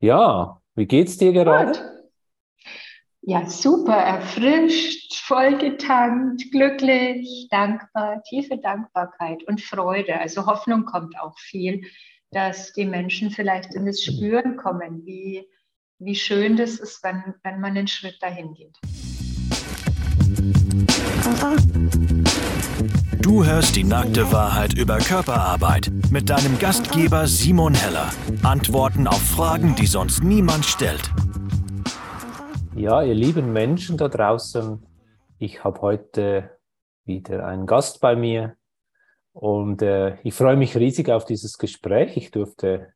Ja, wie geht's dir gerade? Gut. Ja, super, erfrischt, vollgetankt, glücklich, dankbar, tiefe Dankbarkeit und Freude. Also Hoffnung kommt auch viel, dass die Menschen vielleicht in das Spüren kommen, wie, wie schön das ist, wenn, wenn man einen Schritt dahin geht. Du hörst die nackte Wahrheit über Körperarbeit mit deinem Gastgeber Simon Heller. Antworten auf Fragen, die sonst niemand stellt. Ja, ihr lieben Menschen da draußen, ich habe heute wieder einen Gast bei mir und äh, ich freue mich riesig auf dieses Gespräch. Ich durfte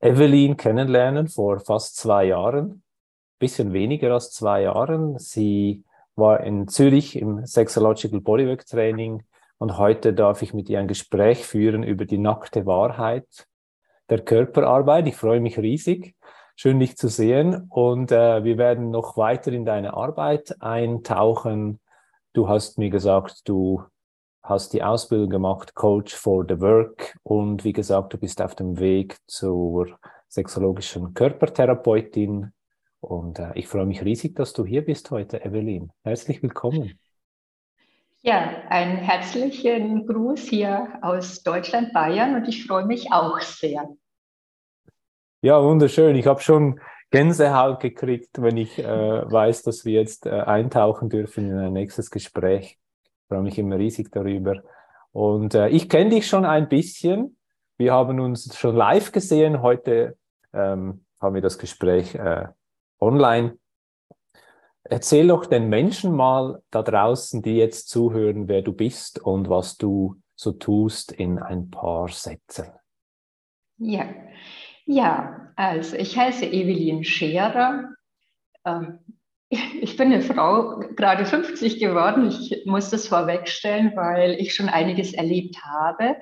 Evelyn kennenlernen vor fast zwei Jahren, bisschen weniger als zwei Jahren. Sie war in Zürich im Sexological Bodywork Training und heute darf ich mit ihr ein Gespräch führen über die nackte Wahrheit der Körperarbeit. Ich freue mich riesig. Schön, dich zu sehen. Und äh, wir werden noch weiter in deine Arbeit eintauchen. Du hast mir gesagt, du hast die Ausbildung gemacht, Coach for the Work. Und wie gesagt, du bist auf dem Weg zur sexologischen Körpertherapeutin. Und äh, ich freue mich riesig, dass du hier bist heute, Evelyn. Herzlich willkommen. Ja, einen herzlichen Gruß hier aus Deutschland, Bayern und ich freue mich auch sehr. Ja, wunderschön. Ich habe schon Gänsehaut gekriegt, wenn ich äh, weiß, dass wir jetzt äh, eintauchen dürfen in ein nächstes Gespräch. Ich freue mich immer riesig darüber. Und äh, ich kenne dich schon ein bisschen. Wir haben uns schon live gesehen. Heute ähm, haben wir das Gespräch äh, online. Erzähl doch den Menschen mal da draußen, die jetzt zuhören, wer du bist und was du so tust in ein paar Sätzen. Ja, ja also ich heiße Evelyn Scherer. Ähm, ich bin eine Frau, gerade 50 geworden. Ich muss das vorwegstellen, weil ich schon einiges erlebt habe.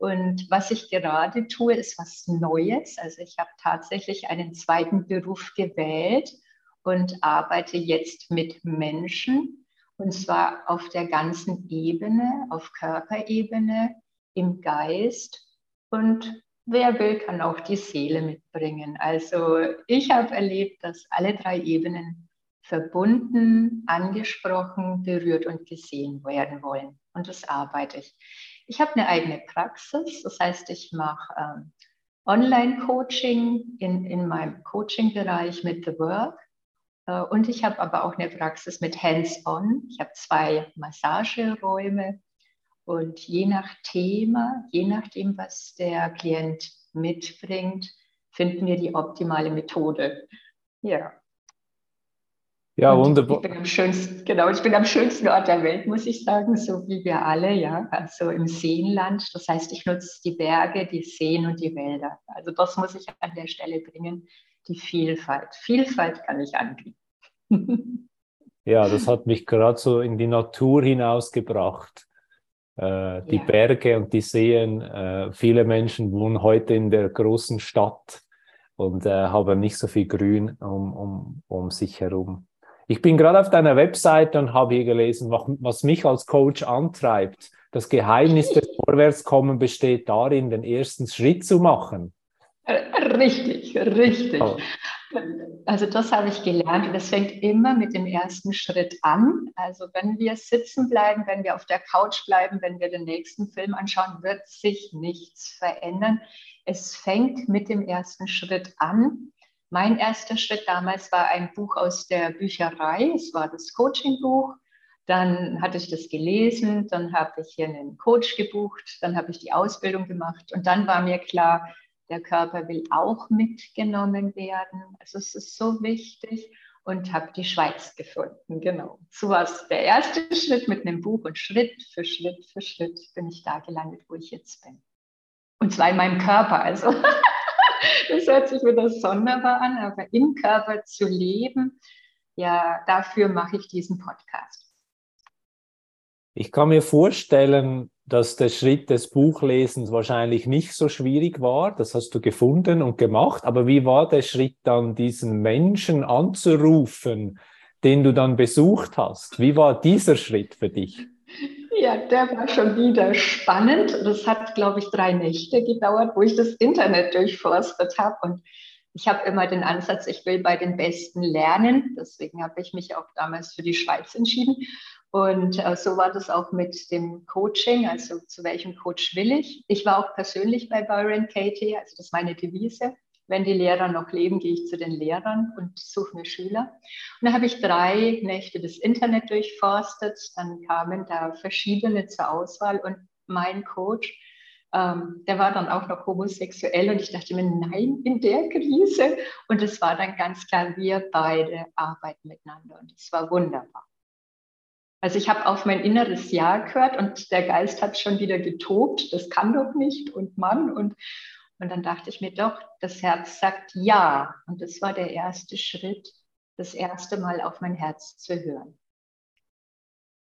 Und was ich gerade tue, ist was Neues. Also ich habe tatsächlich einen zweiten Beruf gewählt und arbeite jetzt mit Menschen. Und zwar auf der ganzen Ebene, auf Körperebene, im Geist. Und wer will, kann auch die Seele mitbringen. Also ich habe erlebt, dass alle drei Ebenen verbunden, angesprochen, berührt und gesehen werden wollen. Und das arbeite ich. Ich habe eine eigene Praxis, das heißt, ich mache ähm, Online-Coaching in, in meinem Coaching-Bereich mit The Work. Äh, und ich habe aber auch eine Praxis mit Hands-on. Ich habe zwei Massageräume. Und je nach Thema, je nachdem, was der Klient mitbringt, finden wir die optimale Methode. Ja. Ja, und wunderbar. Ich bin am schönsten, genau, ich bin am schönsten Ort der Welt, muss ich sagen, so wie wir alle, ja, also im Seenland. Das heißt, ich nutze die Berge, die Seen und die Wälder. Also das muss ich an der Stelle bringen, die Vielfalt. Vielfalt kann ich anbieten. ja, das hat mich gerade so in die Natur hinausgebracht. Äh, die ja. Berge und die Seen. Äh, viele Menschen wohnen heute in der großen Stadt und äh, haben nicht so viel Grün um, um, um sich herum. Ich bin gerade auf deiner Webseite und habe hier gelesen, was mich als Coach antreibt. Das Geheimnis des Vorwärtskommen besteht darin, den ersten Schritt zu machen. Richtig, richtig. Oh. Also das habe ich gelernt und das fängt immer mit dem ersten Schritt an. Also wenn wir sitzen bleiben, wenn wir auf der Couch bleiben, wenn wir den nächsten Film anschauen, wird sich nichts verändern. Es fängt mit dem ersten Schritt an. Mein erster Schritt damals war ein Buch aus der Bücherei. Es war das Coaching-Buch. Dann hatte ich das gelesen, dann habe ich hier einen Coach gebucht, dann habe ich die Ausbildung gemacht und dann war mir klar, der Körper will auch mitgenommen werden. Also es ist so wichtig und habe die Schweiz gefunden. Genau. So war es der erste Schritt mit einem Buch und Schritt für Schritt für Schritt bin ich da gelandet, wo ich jetzt bin. Und zwar in meinem Körper. Also das hört sich wieder sonderbar an, aber im Körper zu leben, ja, dafür mache ich diesen Podcast. Ich kann mir vorstellen, dass der Schritt des Buchlesens wahrscheinlich nicht so schwierig war. Das hast du gefunden und gemacht. Aber wie war der Schritt dann, diesen Menschen anzurufen, den du dann besucht hast? Wie war dieser Schritt für dich? Ja, der war schon wieder spannend. Das hat, glaube ich, drei Nächte gedauert, wo ich das Internet durchforstet habe. Und ich habe immer den Ansatz, ich will bei den Besten lernen. Deswegen habe ich mich auch damals für die Schweiz entschieden. Und äh, so war das auch mit dem Coaching, also zu welchem Coach will ich. Ich war auch persönlich bei Byron Katie, also das ist meine Devise. Wenn die Lehrer noch leben, gehe ich zu den Lehrern und suche mir Schüler. Und da habe ich drei Nächte das Internet durchforstet. Dann kamen da verschiedene zur Auswahl und mein Coach ähm, der war dann auch noch homosexuell und ich dachte mir, nein, in der Krise. Und es war dann ganz klar, wir beide arbeiten miteinander und es war wunderbar. Also ich habe auf mein inneres Ja gehört und der Geist hat schon wieder getobt, das kann doch nicht und Mann und und dann dachte ich mir doch, das Herz sagt Ja und das war der erste Schritt, das erste Mal auf mein Herz zu hören.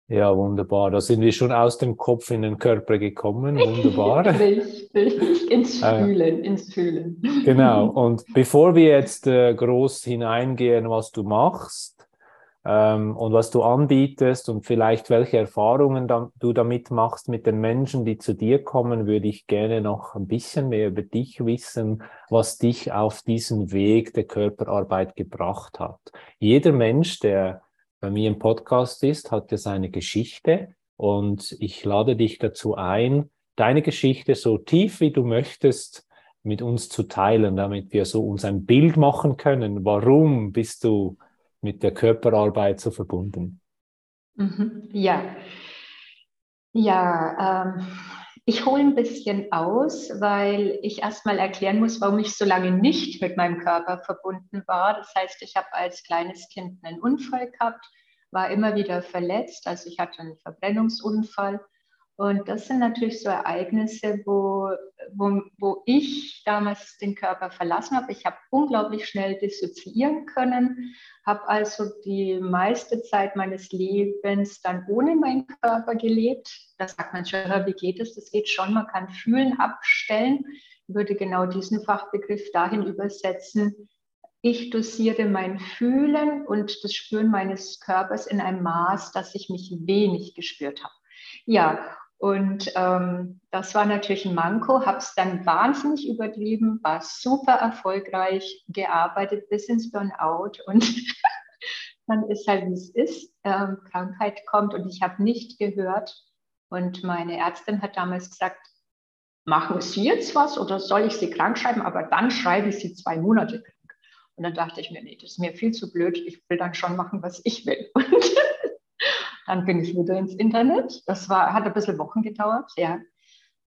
Ja, wunderbar. Da sind wir schon aus dem Kopf in den Körper gekommen. Wunderbar. Richtig, ins äh, Fühlen, äh, ins Fühlen. Genau. Und bevor wir jetzt äh, groß hineingehen, was du machst ähm, und was du anbietest und vielleicht welche Erfahrungen da, du damit machst mit den Menschen, die zu dir kommen, würde ich gerne noch ein bisschen mehr über dich wissen, was dich auf diesen Weg der Körperarbeit gebracht hat. Jeder Mensch, der bei mir im Podcast ist, hat ja seine Geschichte und ich lade dich dazu ein, deine Geschichte so tief wie du möchtest mit uns zu teilen, damit wir so uns ein Bild machen können. Warum bist du mit der Körperarbeit so verbunden? Mhm. Ja, ja, ähm, ich hole ein bisschen aus, weil ich erstmal erklären muss, warum ich so lange nicht mit meinem Körper verbunden war. Das heißt, ich habe als kleines Kind einen Unfall gehabt, war immer wieder verletzt. Also ich hatte einen Verbrennungsunfall. Und das sind natürlich so Ereignisse, wo, wo, wo ich damals den Körper verlassen habe. Ich habe unglaublich schnell dissoziieren können, habe also die meiste Zeit meines Lebens dann ohne meinen Körper gelebt. Da sagt man schon, wie geht es? Das geht schon, man kann fühlen, abstellen. Ich würde genau diesen Fachbegriff dahin übersetzen. Ich dosiere mein Fühlen und das Spüren meines Körpers in einem Maß, dass ich mich wenig gespürt habe. Ja, und ähm, das war natürlich ein Manko, habe es dann wahnsinnig übertrieben, war super erfolgreich, gearbeitet bis ins Burnout und dann ist halt, wie es ist. Ähm, Krankheit kommt und ich habe nicht gehört. Und meine Ärztin hat damals gesagt, machen Sie jetzt was oder soll ich Sie krank schreiben? Aber dann schreibe ich Sie zwei Monate krank. Und dann dachte ich mir, nee, das ist mir viel zu blöd. Ich will dann schon machen, was ich will. Und dann bin ich wieder ins Internet. Das war, hat ein bisschen Wochen gedauert, ja.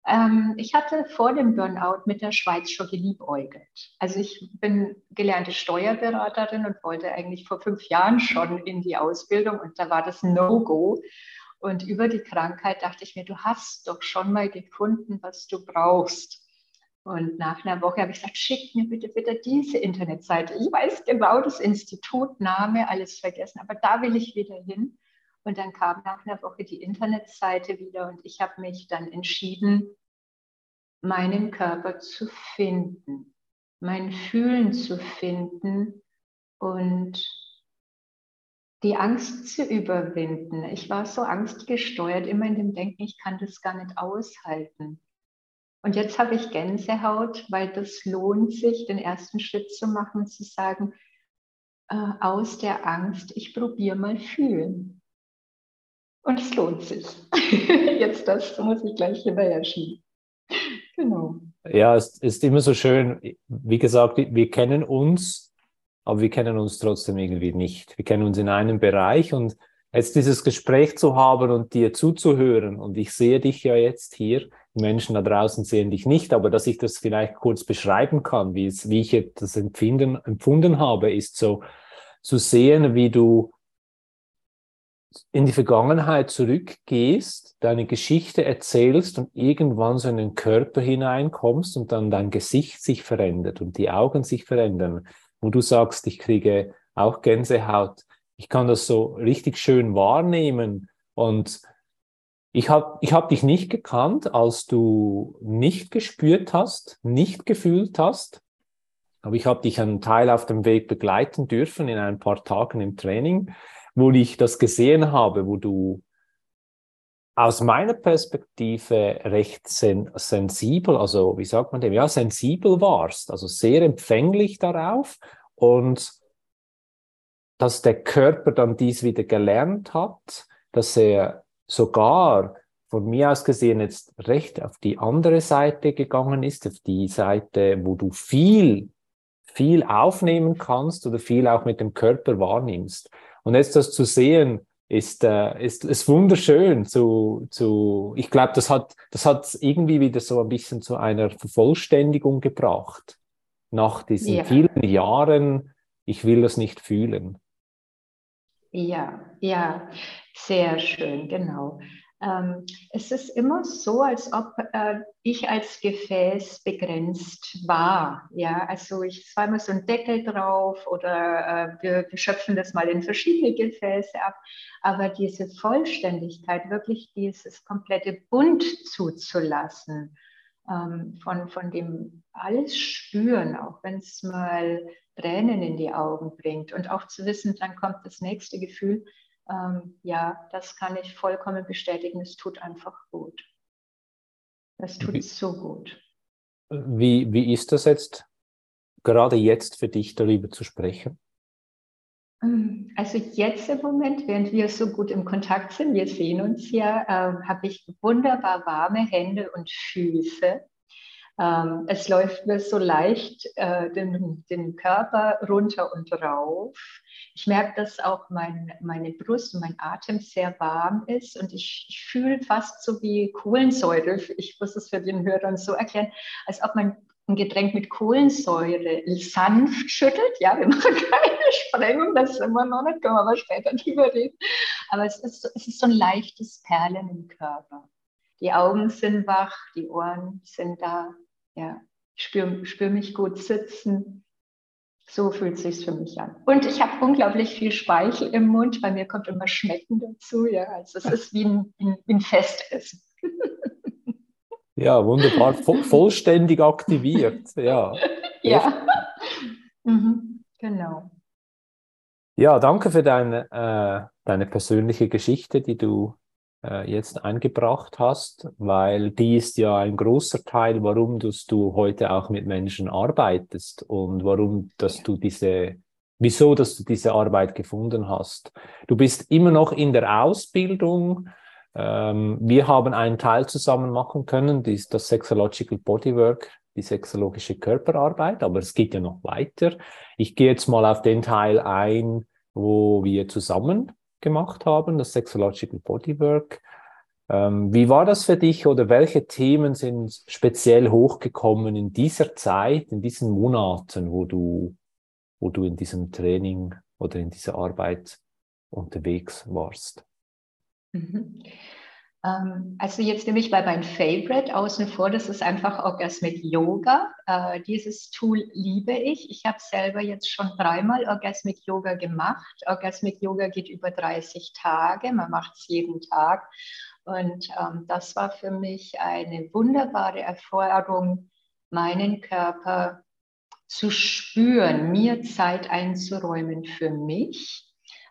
Ähm, ich hatte vor dem Burnout mit der Schweiz schon geliebäugelt. Also ich bin gelernte Steuerberaterin und wollte eigentlich vor fünf Jahren schon in die Ausbildung und da war das No-Go. Und über die Krankheit dachte ich mir, du hast doch schon mal gefunden, was du brauchst. Und nach einer Woche habe ich gesagt, schick mir bitte bitte diese Internetseite. Ich weiß genau das Institut, Name, alles vergessen, aber da will ich wieder hin. Und dann kam nach einer Woche die Internetseite wieder und ich habe mich dann entschieden, meinen Körper zu finden, mein Fühlen zu finden und die Angst zu überwinden. Ich war so angstgesteuert, immer in dem Denken, ich kann das gar nicht aushalten. Und jetzt habe ich Gänsehaut, weil das lohnt sich, den ersten Schritt zu machen, zu sagen, äh, aus der Angst, ich probiere mal fühlen. Und es lohnt sich. Jetzt das muss ich gleich hinterher schieben. Genau. Ja, es ist immer so schön. Wie gesagt, wir kennen uns, aber wir kennen uns trotzdem irgendwie nicht. Wir kennen uns in einem Bereich und jetzt dieses Gespräch zu haben und dir zuzuhören. Und ich sehe dich ja jetzt hier. Die Menschen da draußen sehen dich nicht, aber dass ich das vielleicht kurz beschreiben kann, wie, es, wie ich das empfinden, empfunden habe, ist so zu sehen, wie du in die Vergangenheit zurückgehst, deine Geschichte erzählst und irgendwann so in den Körper hineinkommst und dann dein Gesicht sich verändert und die Augen sich verändern, wo du sagst, ich kriege auch Gänsehaut. Ich kann das so richtig schön wahrnehmen und ich habe ich hab dich nicht gekannt, als du nicht gespürt hast, nicht gefühlt hast, aber ich habe dich einen Teil auf dem Weg begleiten dürfen in ein paar Tagen im Training wo ich das gesehen habe, wo du aus meiner Perspektive recht sen sensibel, also wie sagt man dem, ja, sensibel warst, also sehr empfänglich darauf und dass der Körper dann dies wieder gelernt hat, dass er sogar von mir aus gesehen jetzt recht auf die andere Seite gegangen ist, auf die Seite, wo du viel, viel aufnehmen kannst oder viel auch mit dem Körper wahrnimmst. Und jetzt das zu sehen, ist, äh, ist, ist wunderschön zu, zu ich glaube, das hat, das hat irgendwie wieder so ein bisschen zu einer Vervollständigung gebracht. Nach diesen ja. vielen Jahren, ich will das nicht fühlen. Ja, ja, sehr schön, genau. Ähm, es ist immer so, als ob äh, ich als Gefäß begrenzt war. Ja, also ich zwar immer so ein Deckel drauf oder äh, wir, wir schöpfen das mal in verschiedene Gefäße ab. Aber diese Vollständigkeit, wirklich dieses komplette Bund zuzulassen, ähm, von, von dem alles spüren, auch wenn es mal Tränen in die Augen bringt und auch zu wissen, dann kommt das nächste Gefühl, ähm, ja, das kann ich vollkommen bestätigen. Es tut einfach gut. Es tut wie, so gut. Wie, wie ist das jetzt, gerade jetzt für dich darüber zu sprechen? Ähm, also jetzt im Moment, während wir so gut im Kontakt sind, wir sehen uns ja, äh, habe ich wunderbar warme Hände und Füße. Ähm, es läuft mir so leicht äh, den, den Körper runter und rauf. Ich merke, dass auch mein, meine Brust und mein Atem sehr warm ist und ich, ich fühle fast so wie Kohlensäure. Ich muss es für den Hörern so erklären, als ob man ein Getränk mit Kohlensäure sanft schüttelt. Ja, wir machen keine Sprengung, das ist immer noch nicht, können wir aber später drüber reden. Aber es ist, es ist so ein leichtes Perlen im Körper. Die Augen sind wach, die Ohren sind da. Ja, ich spüre spür mich gut sitzen. So fühlt es sich für mich an. Und ich habe unglaublich viel Speichel im Mund. Bei mir kommt immer Schmecken dazu. Ja, also es ist wie ein, ein, ein Festessen. Ja, wunderbar. Vollständig aktiviert. Ja. Ja. Mhm, genau. Ja, danke für deine, äh, deine persönliche Geschichte, die du äh, jetzt eingebracht hast, weil die ist ja ein großer Teil, warum du heute auch mit Menschen arbeitest und warum, dass du diese, wieso, dass du diese Arbeit gefunden hast. Du bist immer noch in der Ausbildung. Ähm, wir haben einen Teil zusammen machen können, das, ist das Sexological Bodywork, die sexologische Körperarbeit, aber es geht ja noch weiter. Ich gehe jetzt mal auf den Teil ein, wo wir zusammen gemacht haben, das Sexological Bodywork. Ähm, wie war das für dich oder welche Themen sind speziell hochgekommen in dieser Zeit, in diesen Monaten, wo du, wo du in diesem Training oder in dieser Arbeit unterwegs warst? Mhm. Ähm, also jetzt nehme ich bei meinem Favorite außen vor, das ist einfach Orgasmic Yoga. Äh, dieses Tool liebe ich. Ich habe selber jetzt schon dreimal Orgasmic Yoga gemacht. Orgasmic Yoga geht über 30 Tage, man macht es jeden Tag. Und ähm, das war für mich eine wunderbare Erfahrung, meinen Körper zu spüren, mir Zeit einzuräumen für mich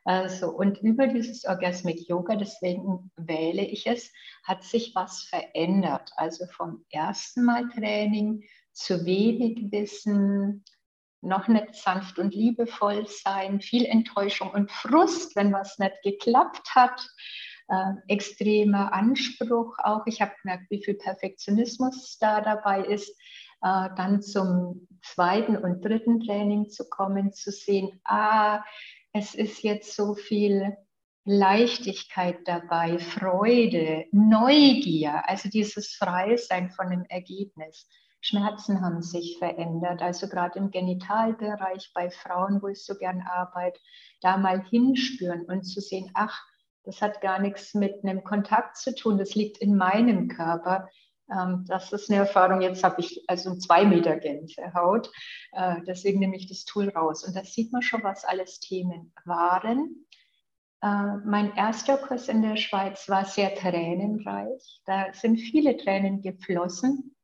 also, und über dieses Orgasmic Yoga, deswegen wähle ich es, hat sich was verändert. Also vom ersten Mal Training zu wenig Wissen, noch nicht sanft und liebevoll sein, viel Enttäuschung und Frust, wenn was nicht geklappt hat, äh, extremer Anspruch auch. Ich habe gemerkt, wie viel Perfektionismus da dabei ist. Äh, dann zum zweiten und dritten Training zu kommen, zu sehen, ah, es ist jetzt so viel Leichtigkeit dabei, Freude, Neugier, also dieses Freisein von dem Ergebnis. Schmerzen haben sich verändert, also gerade im Genitalbereich bei Frauen, wo ich so gern arbeite, da mal hinspüren und zu sehen, ach, das hat gar nichts mit einem Kontakt zu tun, das liegt in meinem Körper. Ähm, das ist eine Erfahrung, jetzt habe ich also zwei Meter Gänsehaut. Äh, deswegen nehme ich das Tool raus. Und da sieht man schon, was alles Themen waren. Äh, mein erster Kurs in der Schweiz war sehr tränenreich. Da sind viele Tränen geflossen.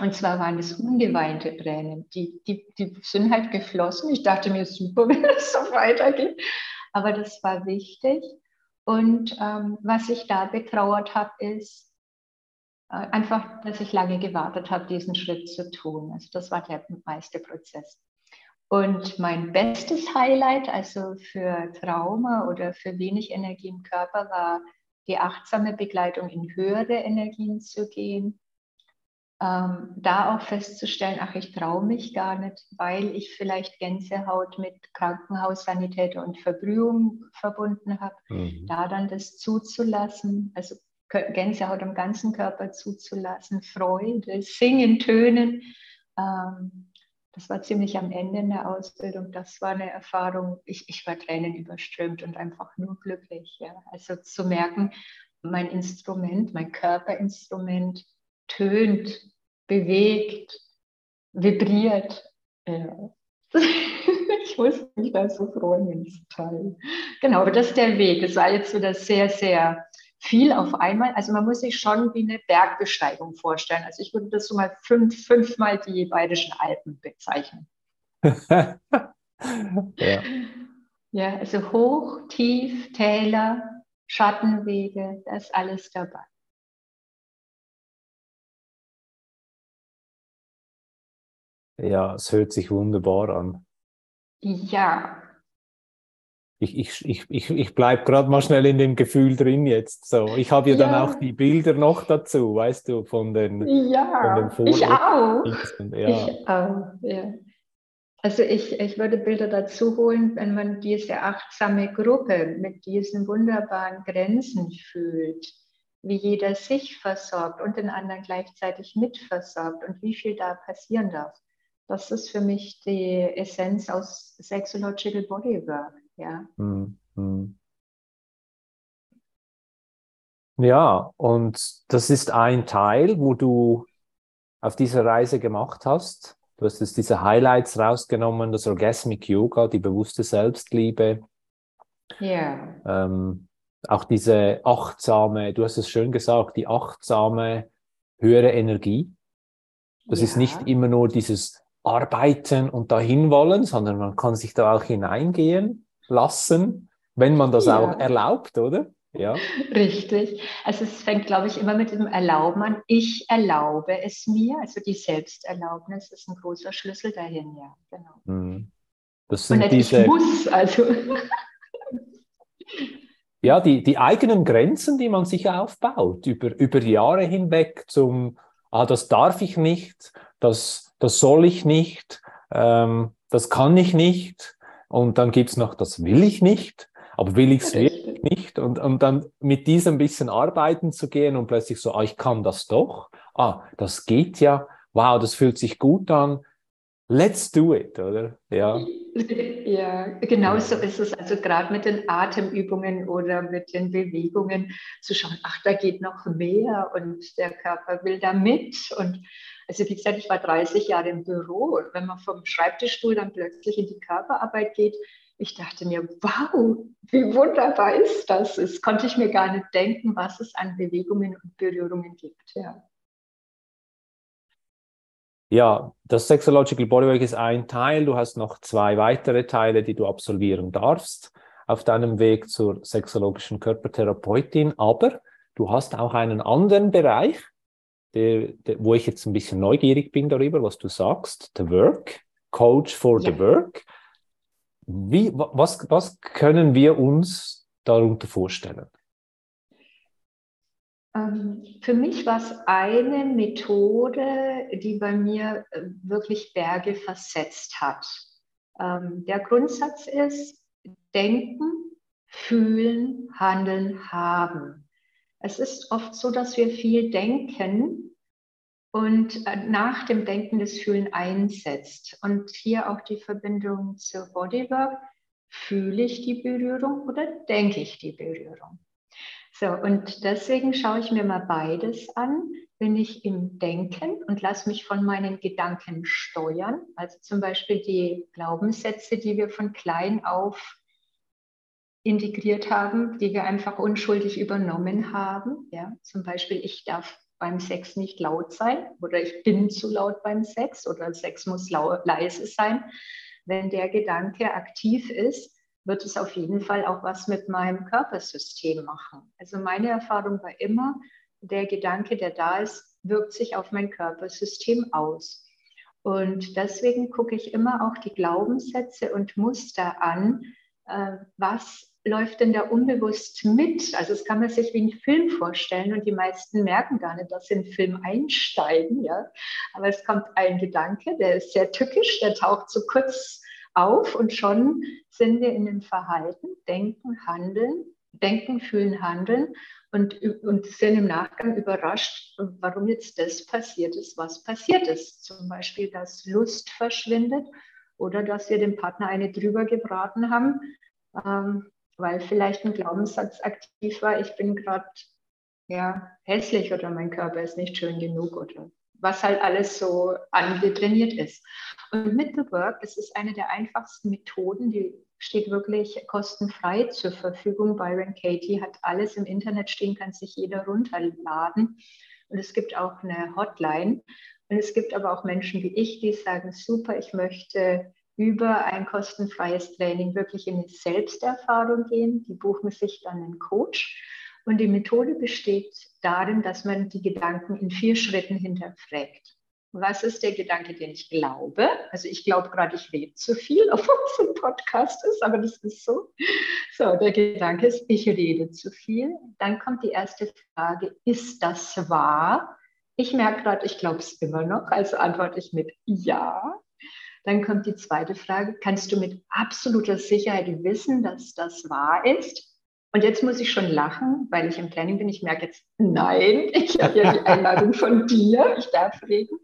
Und zwar waren es ungeweinte Tränen. Die, die, die sind halt geflossen. Ich dachte mir, super, wenn es so weitergeht. Aber das war wichtig. Und ähm, was ich da betrauert habe, ist einfach, dass ich lange gewartet habe, diesen Schritt zu tun. Also das war der meiste Prozess. Und mein bestes Highlight, also für Trauma oder für wenig Energie im Körper, war die achtsame Begleitung in höhere Energien zu gehen ähm, da auch festzustellen, ach, ich traue mich gar nicht, weil ich vielleicht Gänsehaut mit Krankenhaussanität und Verbrühung verbunden habe, mhm. da dann das zuzulassen, also Gänsehaut am ganzen Körper zuzulassen, Freude, Singen, Tönen. Ähm, das war ziemlich am Ende in der Ausbildung. Das war eine Erfahrung. Ich, ich war Tränen überströmt und einfach nur glücklich. Ja. Also zu merken, mein Instrument, mein Körperinstrument tönt bewegt, vibriert. Ja. ich muss mich da so freuen, wenn es. Genau, aber das ist der Weg. Es war jetzt wieder sehr, sehr viel auf einmal. Also man muss sich schon wie eine Bergbesteigung vorstellen. Also ich würde das so mal fünf, fünfmal die Bayerischen Alpen bezeichnen. ja. ja, also hoch, tief, Täler, Schattenwege, da ist alles dabei. Ja, es hört sich wunderbar an. Ja. Ich, ich, ich, ich, ich bleibe gerade mal schnell in dem Gefühl drin jetzt. So, ich habe ja, ja, dann auch die Bilder noch dazu, weißt du, von den, ja, von den Ich auch. Ja. Ich auch, ja. Also ich, ich würde Bilder dazu holen, wenn man diese achtsame Gruppe mit diesen wunderbaren Grenzen fühlt, wie jeder sich versorgt und den anderen gleichzeitig mitversorgt und wie viel da passieren darf. Das ist für mich die Essenz aus Sexological Bodywork. Ja. Mhm. Ja, und das ist ein Teil, wo du auf dieser Reise gemacht hast. Du hast jetzt diese Highlights rausgenommen, das Orgasmic Yoga, die bewusste Selbstliebe. Ja. Ähm, auch diese achtsame, du hast es schön gesagt, die achtsame höhere Energie. Das ja. ist nicht immer nur dieses arbeiten und dahin wollen, sondern man kann sich da auch hineingehen lassen, wenn man das ja. auch erlaubt, oder? Ja. Richtig. Also es fängt, glaube ich, immer mit dem Erlauben an. Ich erlaube es mir. Also die Selbsterlaubnis ist ein großer Schlüssel dahin, ja. Genau. Mhm. Das sind und diese, ich muss, also. ja, die, die eigenen Grenzen, die man sich aufbaut, über, über Jahre hinweg zum, ah, das darf ich nicht, das das soll ich nicht, ähm, das kann ich nicht. Und dann gibt es noch, das will ich nicht, aber will ich es wirklich nicht? Und, und dann mit diesem bisschen arbeiten zu gehen und plötzlich so, ah, ich kann das doch. Ah, das geht ja. Wow, das fühlt sich gut an. Let's do it, oder? Ja, ja genau so ist es. Also gerade mit den Atemübungen oder mit den Bewegungen zu schauen, ach, da geht noch mehr und der Körper will da mit. Und also wie gesagt, ich war 30 Jahre im Büro und wenn man vom Schreibtischstuhl dann plötzlich in die Körperarbeit geht, ich dachte mir, wow, wie wunderbar ist das? Das konnte ich mir gar nicht denken, was es an Bewegungen und Berührungen gibt. Ja. Ja, das Sexological Bodywork ist ein Teil. Du hast noch zwei weitere Teile, die du absolvieren darfst auf deinem Weg zur sexologischen Körpertherapeutin. Aber du hast auch einen anderen Bereich, der, der, wo ich jetzt ein bisschen neugierig bin darüber, was du sagst, The Work, Coach for ja. the Work. Wie, was, was können wir uns darunter vorstellen? Ähm, für mich war es eine Methode, die bei mir äh, wirklich Berge versetzt hat. Ähm, der Grundsatz ist, denken, fühlen, handeln, haben. Es ist oft so, dass wir viel denken und äh, nach dem Denken das Fühlen einsetzt. Und hier auch die Verbindung zur Bodywork. Fühle ich die Berührung oder denke ich die Berührung? So, und deswegen schaue ich mir mal beides an. Bin ich im Denken und lasse mich von meinen Gedanken steuern, also zum Beispiel die Glaubenssätze, die wir von klein auf integriert haben, die wir einfach unschuldig übernommen haben. Ja, zum Beispiel, ich darf beim Sex nicht laut sein oder ich bin zu laut beim Sex oder Sex muss leise sein. Wenn der Gedanke aktiv ist, wird es auf jeden Fall auch was mit meinem Körpersystem machen. Also meine Erfahrung war immer, der Gedanke, der da ist, wirkt sich auf mein Körpersystem aus. Und deswegen gucke ich immer auch die Glaubenssätze und Muster an, äh, was läuft denn da unbewusst mit? Also das kann man sich wie einen Film vorstellen und die meisten merken gar nicht, dass sie in Film einsteigen. Ja? Aber es kommt ein Gedanke, der ist sehr tückisch, der taucht so kurz auf und schon sind wir in dem Verhalten, Denken, Handeln, Denken, Fühlen, Handeln und, und sind im Nachgang überrascht, warum jetzt das passiert ist, was passiert ist. Zum Beispiel, dass Lust verschwindet oder dass wir dem Partner eine drüber gebraten haben. Ähm, weil vielleicht ein Glaubenssatz aktiv war, ich bin gerade ja, hässlich oder mein Körper ist nicht schön genug oder was halt alles so angetrainiert ist. Und mit The Work, das ist eine der einfachsten Methoden, die steht wirklich kostenfrei zur Verfügung. Byron Katie hat alles im Internet stehen, kann sich jeder runterladen. Und es gibt auch eine Hotline. Und es gibt aber auch Menschen wie ich, die sagen, super, ich möchte über ein kostenfreies Training wirklich in die Selbsterfahrung gehen. Die buchen sich dann einen Coach. Und die Methode besteht darin, dass man die Gedanken in vier Schritten hinterfragt. Was ist der Gedanke, den ich glaube? Also ich glaube gerade, ich rede zu viel, obwohl es ein Podcast ist, aber das ist so. So, der Gedanke ist, ich rede zu viel. Dann kommt die erste Frage, ist das wahr? Ich merke gerade, ich glaube es immer noch, also antworte ich mit Ja. Dann kommt die zweite Frage, kannst du mit absoluter Sicherheit wissen, dass das wahr ist? Und jetzt muss ich schon lachen, weil ich im Training bin. Ich merke jetzt, nein, ich habe ja die Einladung von dir, ich darf reden.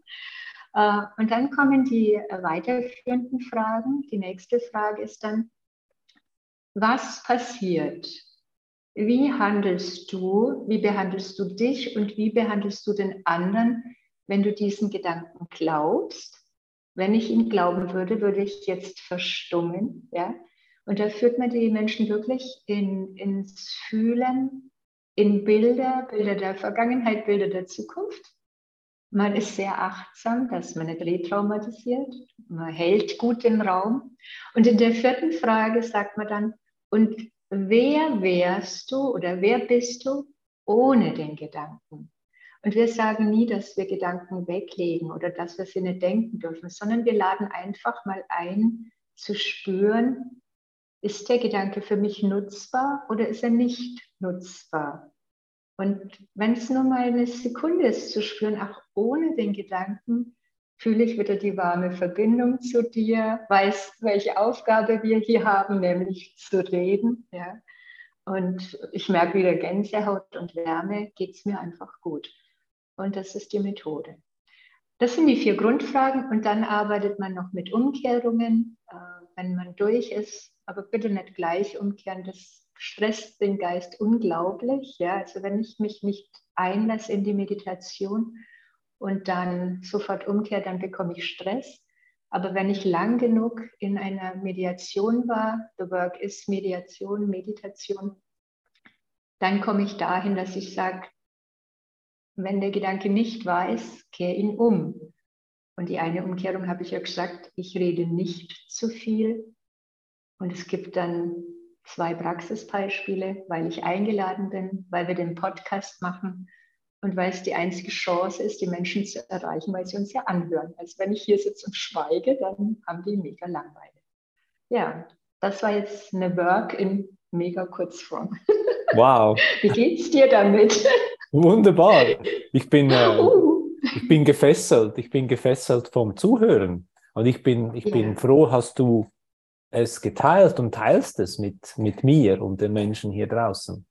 Äh, und dann kommen die weiterführenden Fragen. Die nächste Frage ist dann, was passiert? Wie handelst du, wie behandelst du dich und wie behandelst du den anderen, wenn du diesen Gedanken glaubst? Wenn ich ihn glauben würde, würde ich jetzt verstummen. Ja? Und da führt man die Menschen wirklich in, ins Fühlen, in Bilder, Bilder der Vergangenheit, Bilder der Zukunft. Man ist sehr achtsam, dass man nicht retraumatisiert. Man hält gut den Raum. Und in der vierten Frage sagt man dann, und wer wärst du oder wer bist du ohne den Gedanken? Und wir sagen nie, dass wir Gedanken weglegen oder dass wir sie nicht denken dürfen, sondern wir laden einfach mal ein, zu spüren, ist der Gedanke für mich nutzbar oder ist er nicht nutzbar? Und wenn es nur mal eine Sekunde ist, zu spüren, ach, ohne den Gedanken fühle ich wieder die warme Verbindung zu dir, weiß, welche Aufgabe wir hier haben, nämlich zu reden. Ja. Und ich merke wieder Gänsehaut und Wärme, geht es mir einfach gut. Und das ist die Methode. Das sind die vier Grundfragen und dann arbeitet man noch mit Umkehrungen, äh, wenn man durch ist. Aber bitte nicht gleich umkehren, das stresst den Geist unglaublich. Ja? Also wenn ich mich nicht einlasse in die Meditation und dann sofort umkehre, dann bekomme ich Stress. Aber wenn ich lang genug in einer Mediation war, the work ist Mediation, Meditation, dann komme ich dahin, dass ich sage, wenn der Gedanke nicht weiß, kehr ihn um. Und die eine Umkehrung habe ich ja gesagt, ich rede nicht zu viel. Und es gibt dann zwei Praxisbeispiele, weil ich eingeladen bin, weil wir den Podcast machen und weil es die einzige Chance ist, die Menschen zu erreichen, weil sie uns ja anhören. Also wenn ich hier sitze und schweige, dann haben die mega Langweile. Ja, das war jetzt eine Work in mega Kurzform. Wow. Wie geht's dir damit? Wunderbar. Ich bin, äh, ich bin gefesselt. Ich bin gefesselt vom Zuhören. Und ich bin, ich bin froh, hast du es geteilt und teilst es mit, mit mir und den Menschen hier draußen.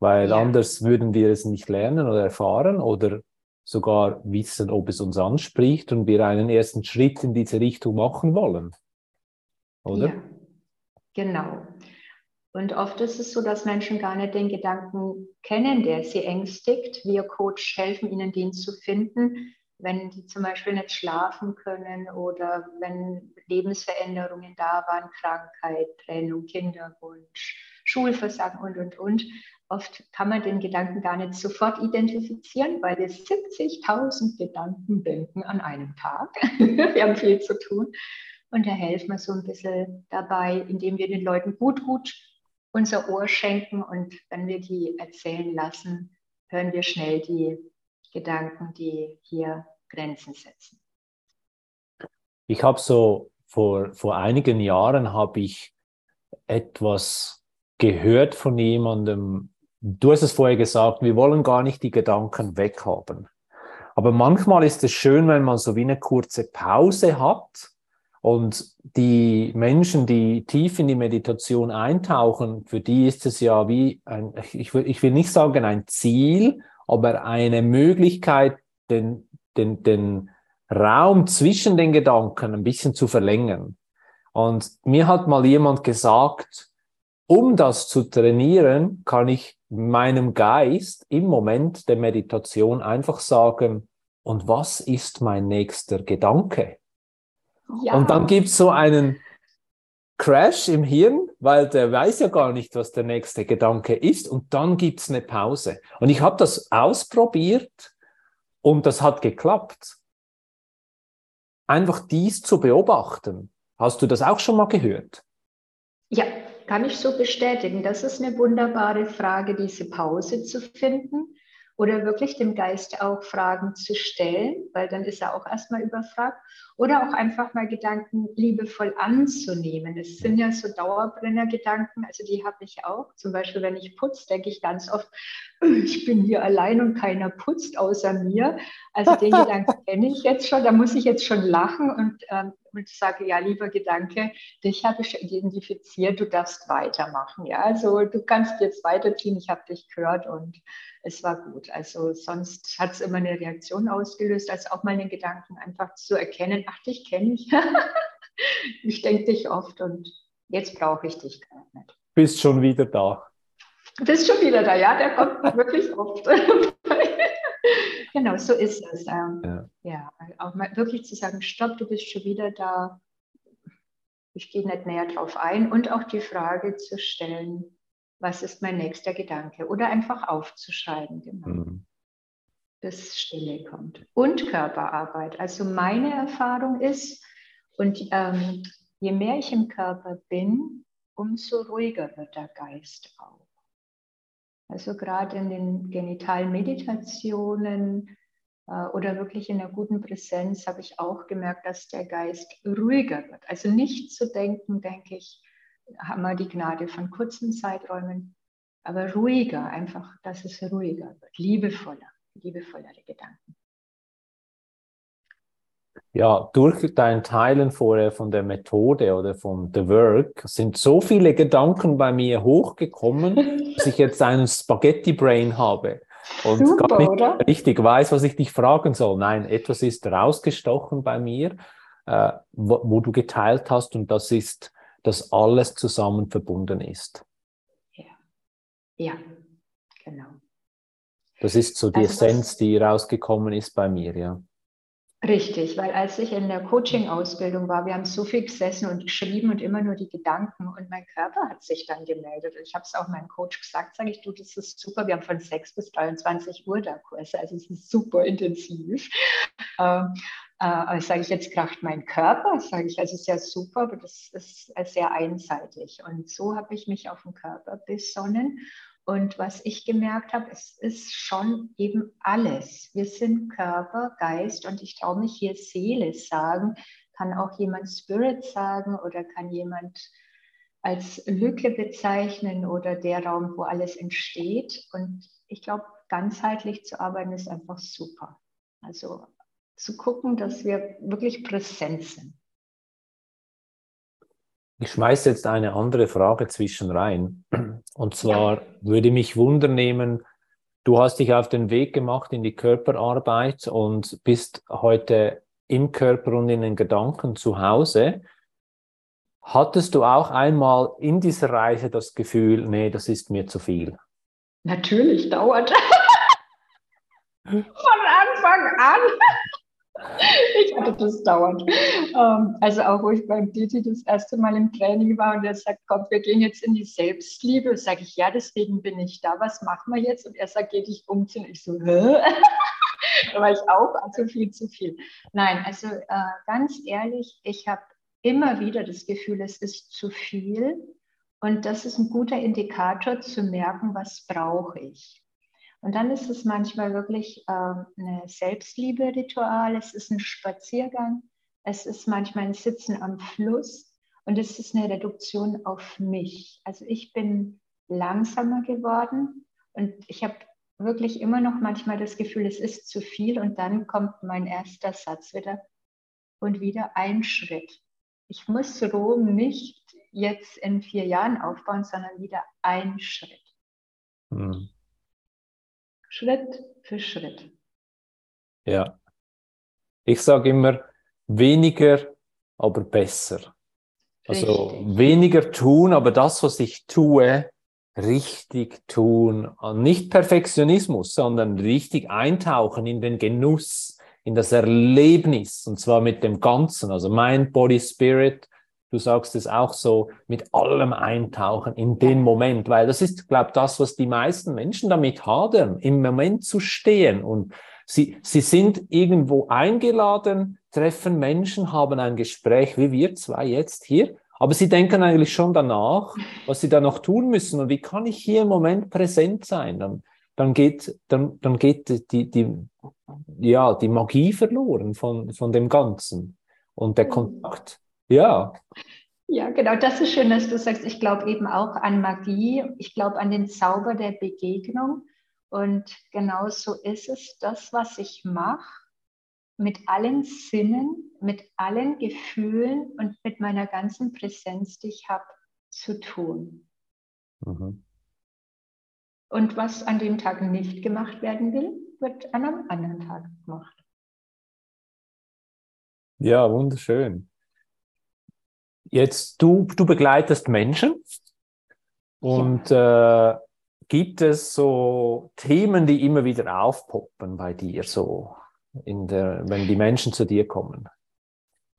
Weil anders würden wir es nicht lernen oder erfahren oder sogar wissen, ob es uns anspricht und wir einen ersten Schritt in diese Richtung machen wollen. Oder? Ja, genau. Und oft ist es so, dass Menschen gar nicht den Gedanken kennen, der sie ängstigt. Wir Coach helfen ihnen, den zu finden, wenn die zum Beispiel nicht schlafen können oder wenn Lebensveränderungen da waren, Krankheit, Trennung, Kinderwunsch, Schulversagen und, und, und. Oft kann man den Gedanken gar nicht sofort identifizieren, weil wir 70.000 Gedanken denken an einem Tag. wir haben viel zu tun. Und da helfen wir so ein bisschen dabei, indem wir den Leuten gut, gut unser Ohr schenken und wenn wir die erzählen lassen, hören wir schnell die Gedanken, die hier Grenzen setzen. Ich habe so vor, vor einigen Jahren habe ich etwas gehört von jemandem, du hast es vorher gesagt, wir wollen gar nicht die Gedanken weghaben. Aber manchmal ist es schön, wenn man so wie eine kurze Pause hat und die Menschen, die tief in die Meditation eintauchen, für die ist es ja wie ein, ich will, ich will nicht sagen ein Ziel, aber eine Möglichkeit, den, den, den Raum zwischen den Gedanken ein bisschen zu verlängern. Und mir hat mal jemand gesagt, um das zu trainieren, kann ich meinem Geist im Moment der Meditation einfach sagen, und was ist mein nächster Gedanke? Ja. Und dann gibt es so einen Crash im Hirn, weil der weiß ja gar nicht, was der nächste Gedanke ist. Und dann gibt es eine Pause. Und ich habe das ausprobiert und das hat geklappt. Einfach dies zu beobachten. Hast du das auch schon mal gehört? Ja, kann ich so bestätigen. Das ist eine wunderbare Frage, diese Pause zu finden oder wirklich dem Geist auch Fragen zu stellen, weil dann ist er auch erstmal überfragt, oder auch einfach mal Gedanken liebevoll anzunehmen. Es sind ja so Dauerbrenner-Gedanken, also die habe ich auch. Zum Beispiel, wenn ich putze, denke ich ganz oft, ich bin hier allein und keiner putzt außer mir. Also den Gedanken kenne ich jetzt schon, da muss ich jetzt schon lachen und, ähm, und sage, ja, lieber Gedanke, dich habe ich identifiziert, du darfst weitermachen. Ja, also du kannst jetzt weiterziehen, ich habe dich gehört und es war gut. Also sonst hat es immer eine Reaktion ausgelöst, als auch mal den Gedanken einfach zu erkennen, ach, dich kenne ich. ich denke dich oft und jetzt brauche ich dich gar nicht. Bist schon wieder da. Bist schon wieder da, ja, der kommt wirklich oft. genau, so ist es. Ähm, ja. ja, auch mal wirklich zu sagen, stopp, du bist schon wieder da. Ich gehe nicht näher drauf ein und auch die Frage zu stellen, was ist mein nächster Gedanke? Oder einfach aufzuschreiben, genau. Mhm. Bis Stille kommt. Und Körperarbeit. Also meine Erfahrung ist, und ähm, je mehr ich im Körper bin, umso ruhiger wird der Geist auch. Also gerade in den genitalen Meditationen äh, oder wirklich in der guten Präsenz habe ich auch gemerkt, dass der Geist ruhiger wird. Also nicht zu denken, denke ich, haben wir die Gnade von kurzen Zeiträumen, aber ruhiger, einfach, dass es ruhiger wird, liebevoller, liebevollere Gedanken. Ja, durch dein Teilen vorher von der Methode oder von The Work sind so viele Gedanken bei mir hochgekommen, dass ich jetzt einen Spaghetti Brain habe und Super, gar nicht oder? richtig weiß, was ich dich fragen soll. Nein, etwas ist rausgestochen bei mir, äh, wo, wo, du geteilt hast und das ist dass alles zusammen verbunden ist. Ja, ja genau. Das ist so die also Essenz, die rausgekommen ist bei mir, ja. Richtig, weil als ich in der Coaching-Ausbildung war, wir haben so viel gesessen und geschrieben und immer nur die Gedanken und mein Körper hat sich dann gemeldet. Ich habe es auch meinem Coach gesagt, sage ich, du, das ist super. Wir haben von 6 bis 23 Uhr da Kurse, also es ist super intensiv. Ähm, äh, sage ich jetzt kracht mein Körper, sage ich, also sehr super, aber das ist sehr einseitig. Und so habe ich mich auf den Körper besonnen. Und was ich gemerkt habe, es ist schon eben alles. Wir sind Körper, Geist und ich traue mich hier Seele sagen, kann auch jemand Spirit sagen oder kann jemand als Lücke bezeichnen oder der Raum, wo alles entsteht. Und ich glaube, ganzheitlich zu arbeiten ist einfach super. Also zu gucken, dass wir wirklich präsent sind. Ich schmeiße jetzt eine andere Frage zwischen rein. Und zwar ja. würde mich wundern nehmen, du hast dich auf den Weg gemacht in die Körperarbeit und bist heute im Körper und in den Gedanken zu Hause. Hattest du auch einmal in dieser Reise das Gefühl, nee, das ist mir zu viel? Natürlich, dauert. Von Anfang an. Ich hatte das dauernd. Ähm, also auch, wo ich beim Diti das erste Mal im Training war und er sagt, komm, wir gehen jetzt in die Selbstliebe. Sage ich, ja, deswegen bin ich da. Was machen wir jetzt? Und er sagt, geh dich umziehen. Ich so, Hä? da war ich auch, also viel zu viel. Nein, also äh, ganz ehrlich, ich habe immer wieder das Gefühl, es ist zu viel. Und das ist ein guter Indikator zu merken, was brauche ich. Und dann ist es manchmal wirklich äh, eine Selbstliebe-Ritual, es ist ein Spaziergang, es ist manchmal ein Sitzen am Fluss und es ist eine Reduktion auf mich. Also ich bin langsamer geworden und ich habe wirklich immer noch manchmal das Gefühl, es ist zu viel und dann kommt mein erster Satz wieder und wieder ein Schritt. Ich muss Rom nicht jetzt in vier Jahren aufbauen, sondern wieder ein Schritt. Hm. Schritt für Schritt. Ja. Ich sage immer, weniger, aber besser. Also Richtig. weniger tun, aber das, was ich tue, richtig tun. Nicht Perfektionismus, sondern richtig eintauchen in den Genuss, in das Erlebnis und zwar mit dem Ganzen, also Mind, Body, Spirit. Du sagst es auch so, mit allem eintauchen in den Moment, weil das ist, glaube ich, das, was die meisten Menschen damit hadern, im Moment zu stehen und Sie, sie sind irgendwo eingeladen, treffen Menschen, haben ein Gespräch, wie wir zwei jetzt hier, aber sie denken eigentlich schon danach, was sie da noch tun müssen und wie kann ich hier im Moment präsent sein. Dann, dann geht, dann, dann geht die, die, ja, die Magie verloren von, von dem Ganzen und der mhm. Kontakt. Ja. Ja, genau, das ist schön, dass du sagst, ich glaube eben auch an Magie, ich glaube an den Zauber der Begegnung. Und genau so ist es, das, was ich mache, mit allen Sinnen, mit allen Gefühlen und mit meiner ganzen Präsenz, die ich habe, zu tun. Mhm. Und was an dem Tag nicht gemacht werden will, wird an einem anderen Tag gemacht. Ja, wunderschön. Jetzt, du, du begleitest Menschen und ja. äh, gibt es so Themen, die immer wieder aufpoppen bei dir, so in der, wenn die Menschen zu dir kommen?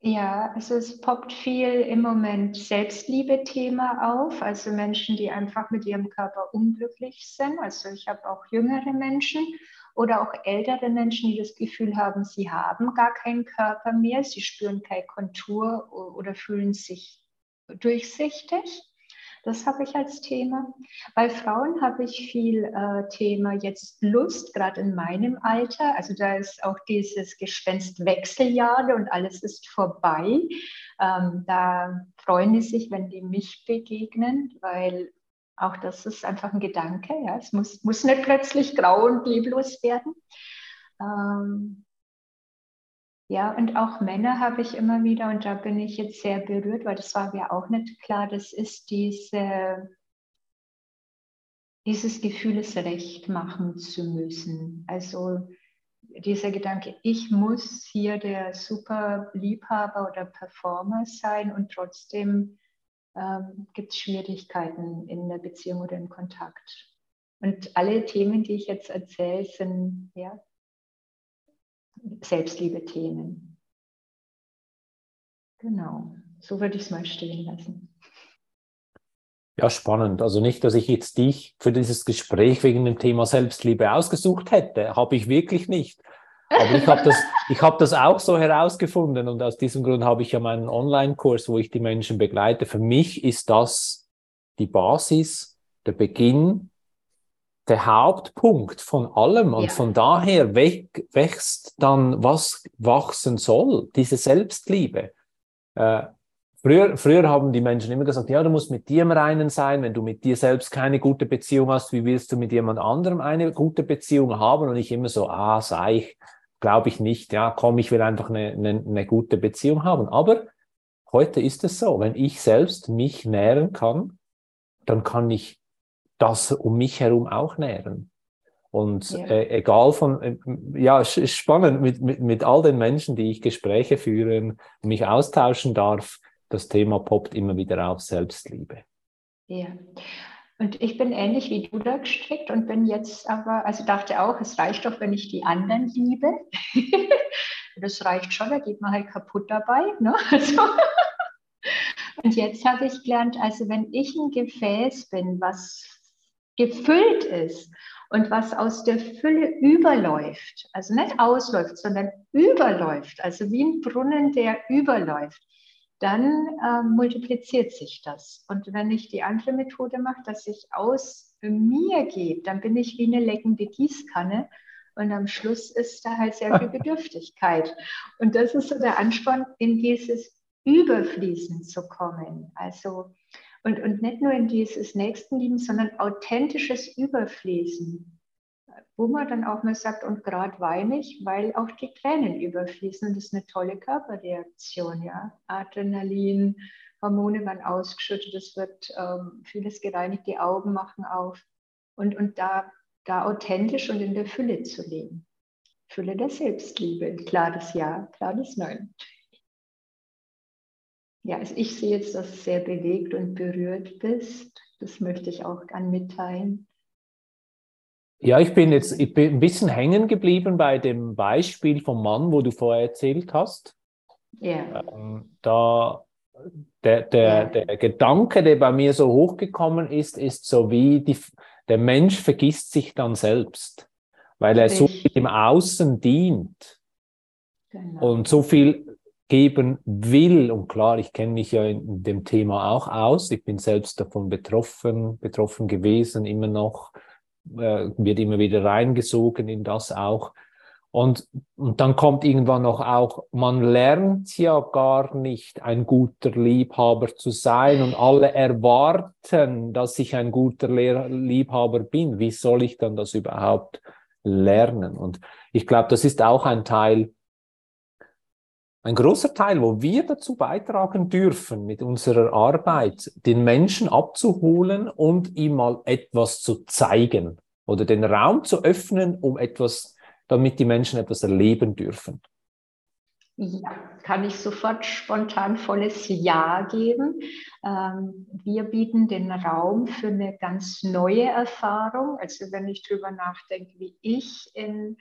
Ja, also es poppt viel im Moment Selbstliebe-Thema auf, also Menschen, die einfach mit ihrem Körper unglücklich sind. Also ich habe auch jüngere Menschen oder auch ältere Menschen, die das Gefühl haben, sie haben gar keinen Körper mehr, sie spüren keine Kontur oder fühlen sich durchsichtig. Das habe ich als Thema. Bei Frauen habe ich viel äh, Thema jetzt Lust, gerade in meinem Alter. Also da ist auch dieses Gespenst Wechseljahre und alles ist vorbei. Ähm, da freuen die sich, wenn die mich begegnen, weil auch das ist einfach ein Gedanke. Ja. Es muss, muss nicht plötzlich grau und leblos werden. Ähm, ja, und auch Männer habe ich immer wieder, und da bin ich jetzt sehr berührt, weil das war mir auch nicht klar, das ist diese, dieses Gefühl, es recht machen zu müssen. Also dieser Gedanke, ich muss hier der super Liebhaber oder Performer sein und trotzdem ähm, gibt es Schwierigkeiten in der Beziehung oder im Kontakt. Und alle Themen, die ich jetzt erzähle, sind ja, Selbstliebe-Themen. Genau, so würde ich es mal stehen lassen. Ja, spannend. Also nicht, dass ich jetzt dich für dieses Gespräch wegen dem Thema Selbstliebe ausgesucht hätte. Habe ich wirklich nicht. Aber ich habe das, ich hab das auch so herausgefunden und aus diesem Grund habe ich ja meinen Online-Kurs, wo ich die Menschen begleite. Für mich ist das die Basis, der Beginn der Hauptpunkt von allem. Und ja. von daher wächst dann, was wachsen soll, diese Selbstliebe. Äh, früher, früher haben die Menschen immer gesagt, ja, du musst mit dir im Reinen sein. Wenn du mit dir selbst keine gute Beziehung hast, wie willst du mit jemand anderem eine gute Beziehung haben? Und ich immer so, ah, sei ich, glaube ich nicht. Ja, komm, ich will einfach eine, eine, eine gute Beziehung haben. Aber heute ist es so, wenn ich selbst mich nähren kann, dann kann ich das um mich herum auch nähren. Und ja. äh, egal von, äh, ja, es ist spannend mit, mit, mit all den Menschen, die ich Gespräche führen, mich austauschen darf, das Thema poppt immer wieder auf Selbstliebe. Ja. Und ich bin ähnlich wie du da gestrickt und bin jetzt aber, also dachte auch, es reicht doch, wenn ich die anderen liebe. das reicht schon, da geht man halt kaputt dabei. Ne? Also, und jetzt habe ich gelernt, also wenn ich ein Gefäß bin, was gefüllt ist und was aus der Fülle überläuft, also nicht ausläuft, sondern überläuft, also wie ein Brunnen, der überläuft, dann äh, multipliziert sich das. Und wenn ich die andere Methode mache, dass ich aus mir gebe, dann bin ich wie eine leckende Gießkanne und am Schluss ist da halt sehr viel Bedürftigkeit. Und das ist so der Ansporn, in dieses Überfließen zu kommen. Also, und, und nicht nur in dieses Nächstenlieben, sondern authentisches Überfließen wo man dann auch mal sagt, und gerade weine ich, weil auch die Tränen überfließen. Das ist eine tolle Körperreaktion, ja. Adrenalin, Hormone werden ausgeschüttet, es wird ähm, vieles gereinigt, die Augen machen auf. Und, und da, da authentisch und in der Fülle zu leben. Fülle der Selbstliebe. Klares Ja, klares Nein. Ja, also ich sehe jetzt, dass du sehr bewegt und berührt bist. Das möchte ich auch gern mitteilen. Ja, ich bin jetzt ich bin ein bisschen hängen geblieben bei dem Beispiel vom Mann, wo du vorher erzählt hast. Ja. Ähm, da der, der, der Gedanke, der bei mir so hochgekommen ist, ist so wie die, der Mensch vergisst sich dann selbst, weil er so viel im Außen dient genau. und so viel geben will. Und klar, ich kenne mich ja in dem Thema auch aus. Ich bin selbst davon betroffen, betroffen gewesen, immer noch äh, wird immer wieder reingesogen in das auch. Und, und dann kommt irgendwann noch auch, man lernt ja gar nicht ein guter Liebhaber zu sein und alle erwarten, dass ich ein guter Liebhaber bin. Wie soll ich dann das überhaupt lernen? Und ich glaube, das ist auch ein Teil ein großer Teil, wo wir dazu beitragen dürfen, mit unserer Arbeit den Menschen abzuholen und ihm mal etwas zu zeigen oder den Raum zu öffnen, um etwas, damit die Menschen etwas erleben dürfen. Ja, kann ich sofort spontan volles Ja geben. Ähm, wir bieten den Raum für eine ganz neue Erfahrung. Also wenn ich darüber nachdenke, wie ich in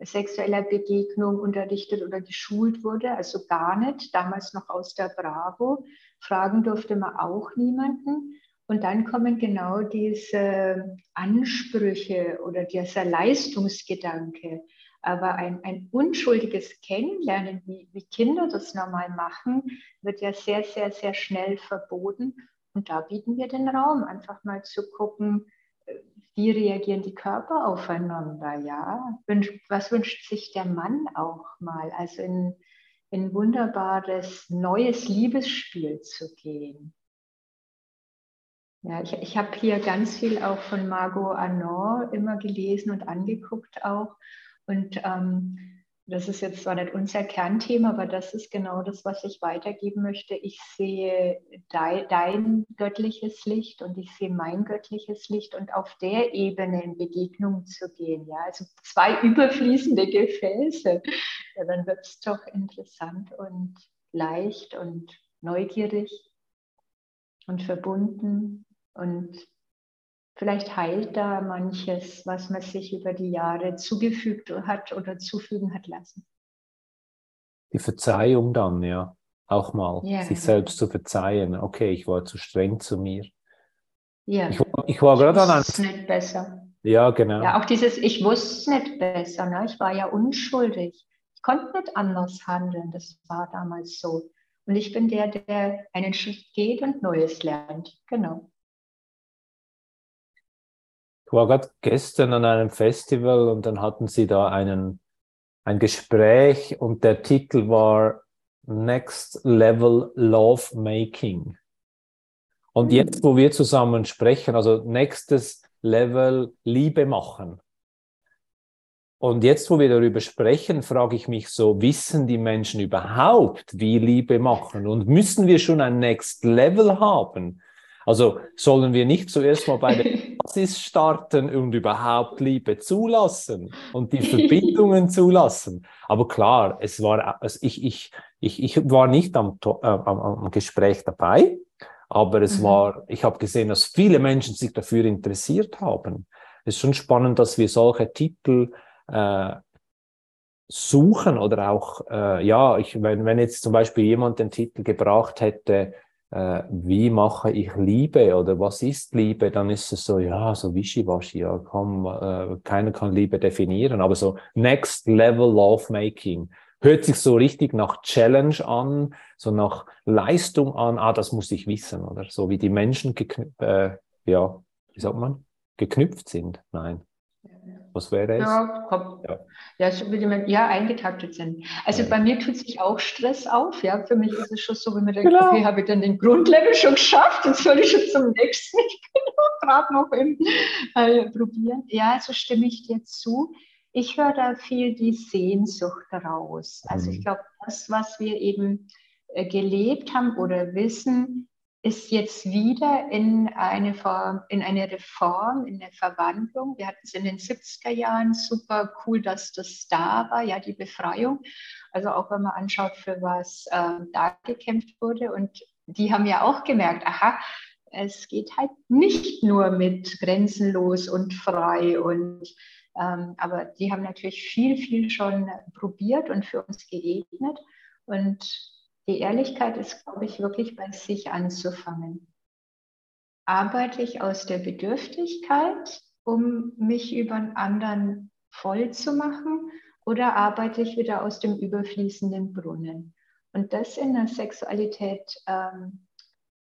sexueller Begegnung unterrichtet oder geschult wurde, also gar nicht, damals noch aus der Bravo. Fragen durfte man auch niemanden. Und dann kommen genau diese Ansprüche oder dieser Leistungsgedanke. Aber ein, ein unschuldiges Kennenlernen, wie, wie Kinder das normal machen, wird ja sehr, sehr, sehr schnell verboten. Und da bieten wir den Raum, einfach mal zu gucken, wie reagieren die Körper aufeinander, ja? Was wünscht sich der Mann auch mal? Also in ein wunderbares neues Liebesspiel zu gehen. Ja, ich, ich habe hier ganz viel auch von Margot Arnaud immer gelesen und angeguckt auch. Und ähm, das ist jetzt zwar nicht unser Kernthema, aber das ist genau das, was ich weitergeben möchte. Ich sehe dein, dein göttliches Licht und ich sehe mein göttliches Licht und auf der Ebene in Begegnung zu gehen. Ja, also zwei überfließende Gefäße. Ja, dann wird es doch interessant und leicht und neugierig und verbunden und Vielleicht heilt da manches, was man sich über die Jahre zugefügt hat oder zufügen hat lassen. Die Verzeihung dann, ja, auch mal, ja. sich selbst zu verzeihen. Okay, ich war zu streng zu mir. Ja. Ich, ich war gerade an einem. Ich nicht besser. Ja, genau. Ja, auch dieses, ich wusste es nicht besser. Ne? Ich war ja unschuldig. Ich konnte nicht anders handeln. Das war damals so. Und ich bin der, der einen Schritt geht und Neues lernt. Genau. Ich war gerade gestern an einem Festival und dann hatten sie da einen, ein Gespräch und der Titel war Next Level Love Making. Und mhm. jetzt, wo wir zusammen sprechen, also nächstes Level Liebe machen. Und jetzt, wo wir darüber sprechen, frage ich mich so, wissen die Menschen überhaupt, wie Liebe machen? Und müssen wir schon ein Next Level haben? Also sollen wir nicht zuerst mal bei der Basis starten und überhaupt Liebe zulassen und die Verbindungen zulassen. Aber klar, es war, also ich, ich, ich, ich war nicht am, äh, am, am Gespräch dabei, aber es mhm. war, ich habe gesehen, dass viele Menschen sich dafür interessiert haben. Es ist schon spannend, dass wir solche Titel äh, suchen oder auch, äh, ja, ich, wenn, wenn jetzt zum Beispiel jemand den Titel gebracht hätte, äh, wie mache ich Liebe oder was ist Liebe, dann ist es so, ja, so wischiwaschi, ja, komm, äh, keiner kann Liebe definieren, aber so Next Level Love Making, hört sich so richtig nach Challenge an, so nach Leistung an. Ah, das muss ich wissen, oder? So wie die Menschen, äh, ja, wie sagt man, geknüpft sind. Nein. Was wäre es? Ja, komm. Ja. Ja, so wie man, ja, eingetaktet sind. Also ja. bei mir tut sich auch Stress auf. Ja, für mich ist es schon so, wenn man denkt, genau. okay, habe ich dann den Grundlevel schon geschafft, jetzt soll ich schon zum nächsten. Ich bin gerade noch im äh, Probieren. Ja, so stimme ich dir zu. Ich höre da viel die Sehnsucht raus. Also ich mhm. glaube, das, was wir eben äh, gelebt haben oder wissen, ist jetzt wieder in eine, Form, in eine Reform, in eine Verwandlung. Wir hatten es in den 70er Jahren super cool, dass das da war, ja, die Befreiung. Also auch wenn man anschaut, für was ähm, da gekämpft wurde. Und die haben ja auch gemerkt, aha, es geht halt nicht nur mit grenzenlos und frei und ähm, aber die haben natürlich viel, viel schon probiert und für uns geebnet. Und die Ehrlichkeit ist, glaube ich, wirklich bei sich anzufangen. Arbeite ich aus der Bedürftigkeit, um mich über einen anderen voll zu machen, oder arbeite ich wieder aus dem überfließenden Brunnen? Und das in der Sexualität ähm,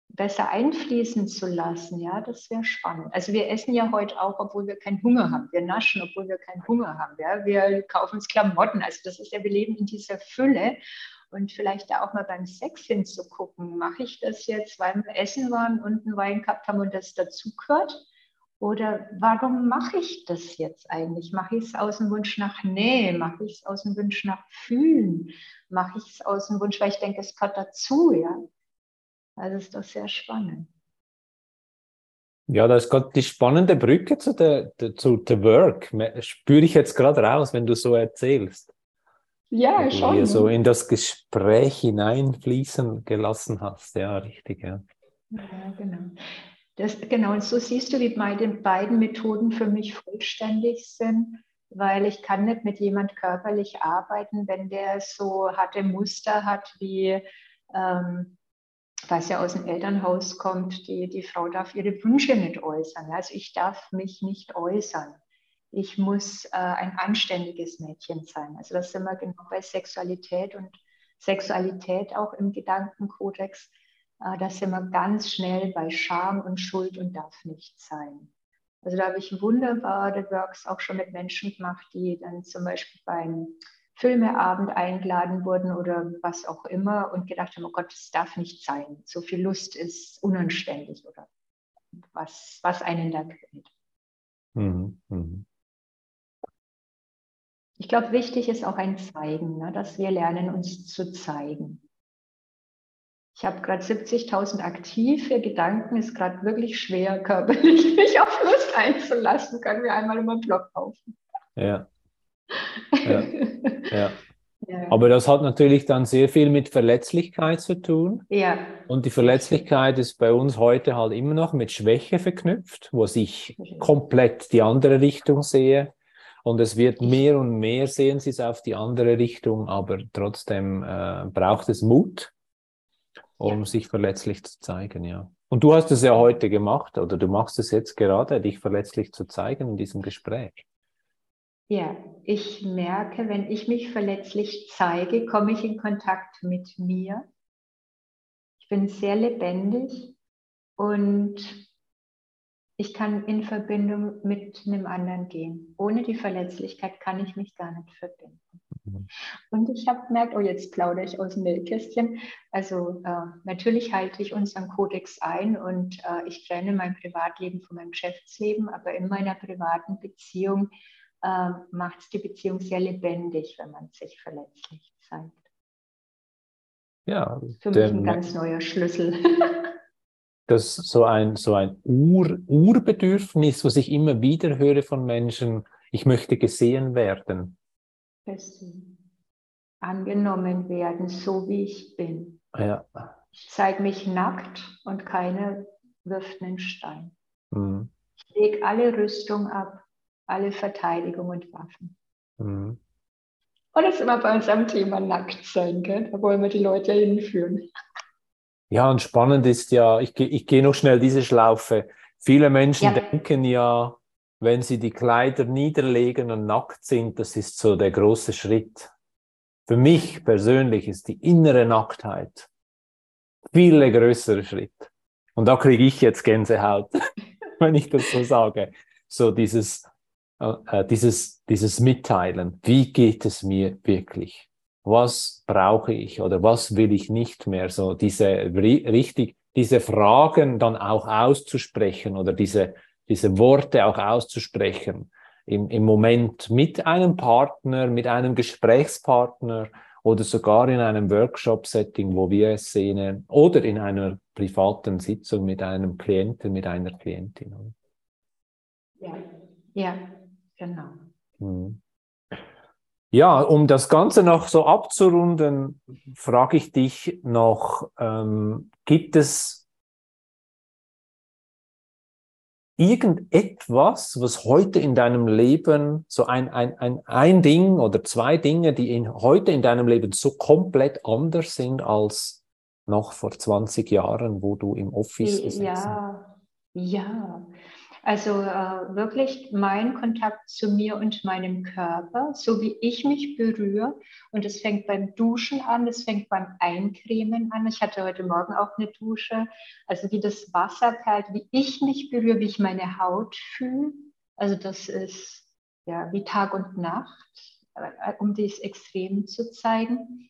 besser einfließen zu lassen, ja, das wäre spannend. Also wir essen ja heute auch, obwohl wir keinen Hunger haben. Wir naschen, obwohl wir keinen Hunger haben. Ja. Wir kaufen uns Klamotten. Also das ist ja, wir leben in dieser Fülle. Und vielleicht da auch mal beim Sex hinzugucken. Mache ich das jetzt, weil wir essen waren und einen Wein gehabt haben und das dazu gehört? Oder warum mache ich das jetzt eigentlich? Mache ich es aus dem Wunsch nach Nähe? Mache ich es aus dem Wunsch nach Fühlen? Mache ich es aus dem Wunsch, weil ich denke, es gehört dazu, ja? Also ist doch sehr spannend. Ja, da ist gerade die spannende Brücke zu der, der, zu The Work. Spüre ich jetzt gerade raus, wenn du so erzählst. Ja, schon. Hier so in das Gespräch hineinfließen gelassen hast. Ja, richtig, ja. Ja, genau. Das, genau, und so siehst du, wie meine beiden Methoden für mich vollständig sind, weil ich kann nicht mit jemand körperlich arbeiten, wenn der so harte Muster hat wie ähm, was ja aus dem Elternhaus kommt, die, die Frau darf ihre Wünsche nicht äußern. Also ich darf mich nicht äußern. Ich muss äh, ein anständiges Mädchen sein. Also das sind wir genau bei Sexualität und Sexualität auch im Gedankenkodex. Äh, da sind wir ganz schnell bei Scham und Schuld und darf nicht sein. Also da habe ich wunderbare Works auch schon mit Menschen gemacht, die dann zum Beispiel beim Filmeabend eingeladen wurden oder was auch immer und gedacht haben, oh Gott, das darf nicht sein. So viel Lust ist unanständig oder was, was einen da quält. Mhm. Mhm. Ich glaube, wichtig ist auch ein Zeigen, ne, dass wir lernen, uns zu zeigen. Ich habe gerade 70.000 aktive Gedanken, ist gerade wirklich schwer, körperlich mich auf Lust einzulassen. Können wir einmal immer einen Blog kaufen. Ja. Ja. ja. Ja. Aber das hat natürlich dann sehr viel mit Verletzlichkeit zu tun. Ja. Und die Verletzlichkeit ist bei uns heute halt immer noch mit Schwäche verknüpft, wo ich komplett die andere Richtung sehe. Und es wird mehr und mehr sehen Sie es auf die andere Richtung, aber trotzdem äh, braucht es Mut, um ja. sich verletzlich zu zeigen, ja. Und du hast es ja heute gemacht, oder du machst es jetzt gerade, dich verletzlich zu zeigen in diesem Gespräch. Ja, ich merke, wenn ich mich verletzlich zeige, komme ich in Kontakt mit mir. Ich bin sehr lebendig und ich kann in Verbindung mit einem anderen gehen. Ohne die Verletzlichkeit kann ich mich gar nicht verbinden. Und ich habe gemerkt, oh, jetzt plaudere ich aus dem Nähkästchen. Also äh, natürlich halte ich unseren Kodex ein und äh, ich trenne mein Privatleben von meinem Geschäftsleben, aber in meiner privaten Beziehung äh, macht es die Beziehung sehr lebendig, wenn man sich verletzlich zeigt. Ja, für mich ein ganz neuer Schlüssel. das ist so ein, so ein Ur, Urbedürfnis, was ich immer wieder höre von Menschen, ich möchte gesehen werden. Angenommen werden, so wie ich bin. Ja. Ich zeige mich nackt und keiner wirft einen Stein. Mhm. Ich lege alle Rüstung ab alle Verteidigung und Waffen. Mhm. Und das ist immer bei uns am Thema Nacktsein, gell? da wollen wir die Leute hinführen. Ja, und spannend ist ja, ich, ich gehe noch schnell diese Schlaufe. Viele Menschen ja. denken ja, wenn sie die Kleider niederlegen und nackt sind, das ist so der große Schritt. für mich persönlich ist die innere Nacktheit viel größere Schritt. Und da kriege ich jetzt Gänsehaut, wenn ich das so sage. So dieses, äh, äh, dieses, dieses Mitteilen. Wie geht es mir wirklich? Was brauche ich oder was will ich nicht mehr? So diese richtig, diese Fragen dann auch auszusprechen oder diese, diese Worte auch auszusprechen im, im Moment mit einem Partner, mit einem Gesprächspartner oder sogar in einem Workshop-Setting, wo wir es sehen, oder in einer privaten Sitzung mit einem Klienten, mit einer Klientin. Ja, ja, genau. Hm. Ja, um das Ganze noch so abzurunden, frage ich dich noch, ähm, gibt es irgendetwas, was heute in deinem Leben, so ein, ein, ein, ein Ding oder zwei Dinge, die in, heute in deinem Leben so komplett anders sind als noch vor 20 Jahren, wo du im Office bist? Ja, ja. Also äh, wirklich mein Kontakt zu mir und meinem Körper, so wie ich mich berühre. Und es fängt beim Duschen an, es fängt beim Eincremen an. Ich hatte heute Morgen auch eine Dusche. Also wie das Wasser perlt, wie ich mich berühre, wie ich meine Haut fühle. Also das ist ja wie Tag und Nacht, äh, um dies extrem zu zeigen.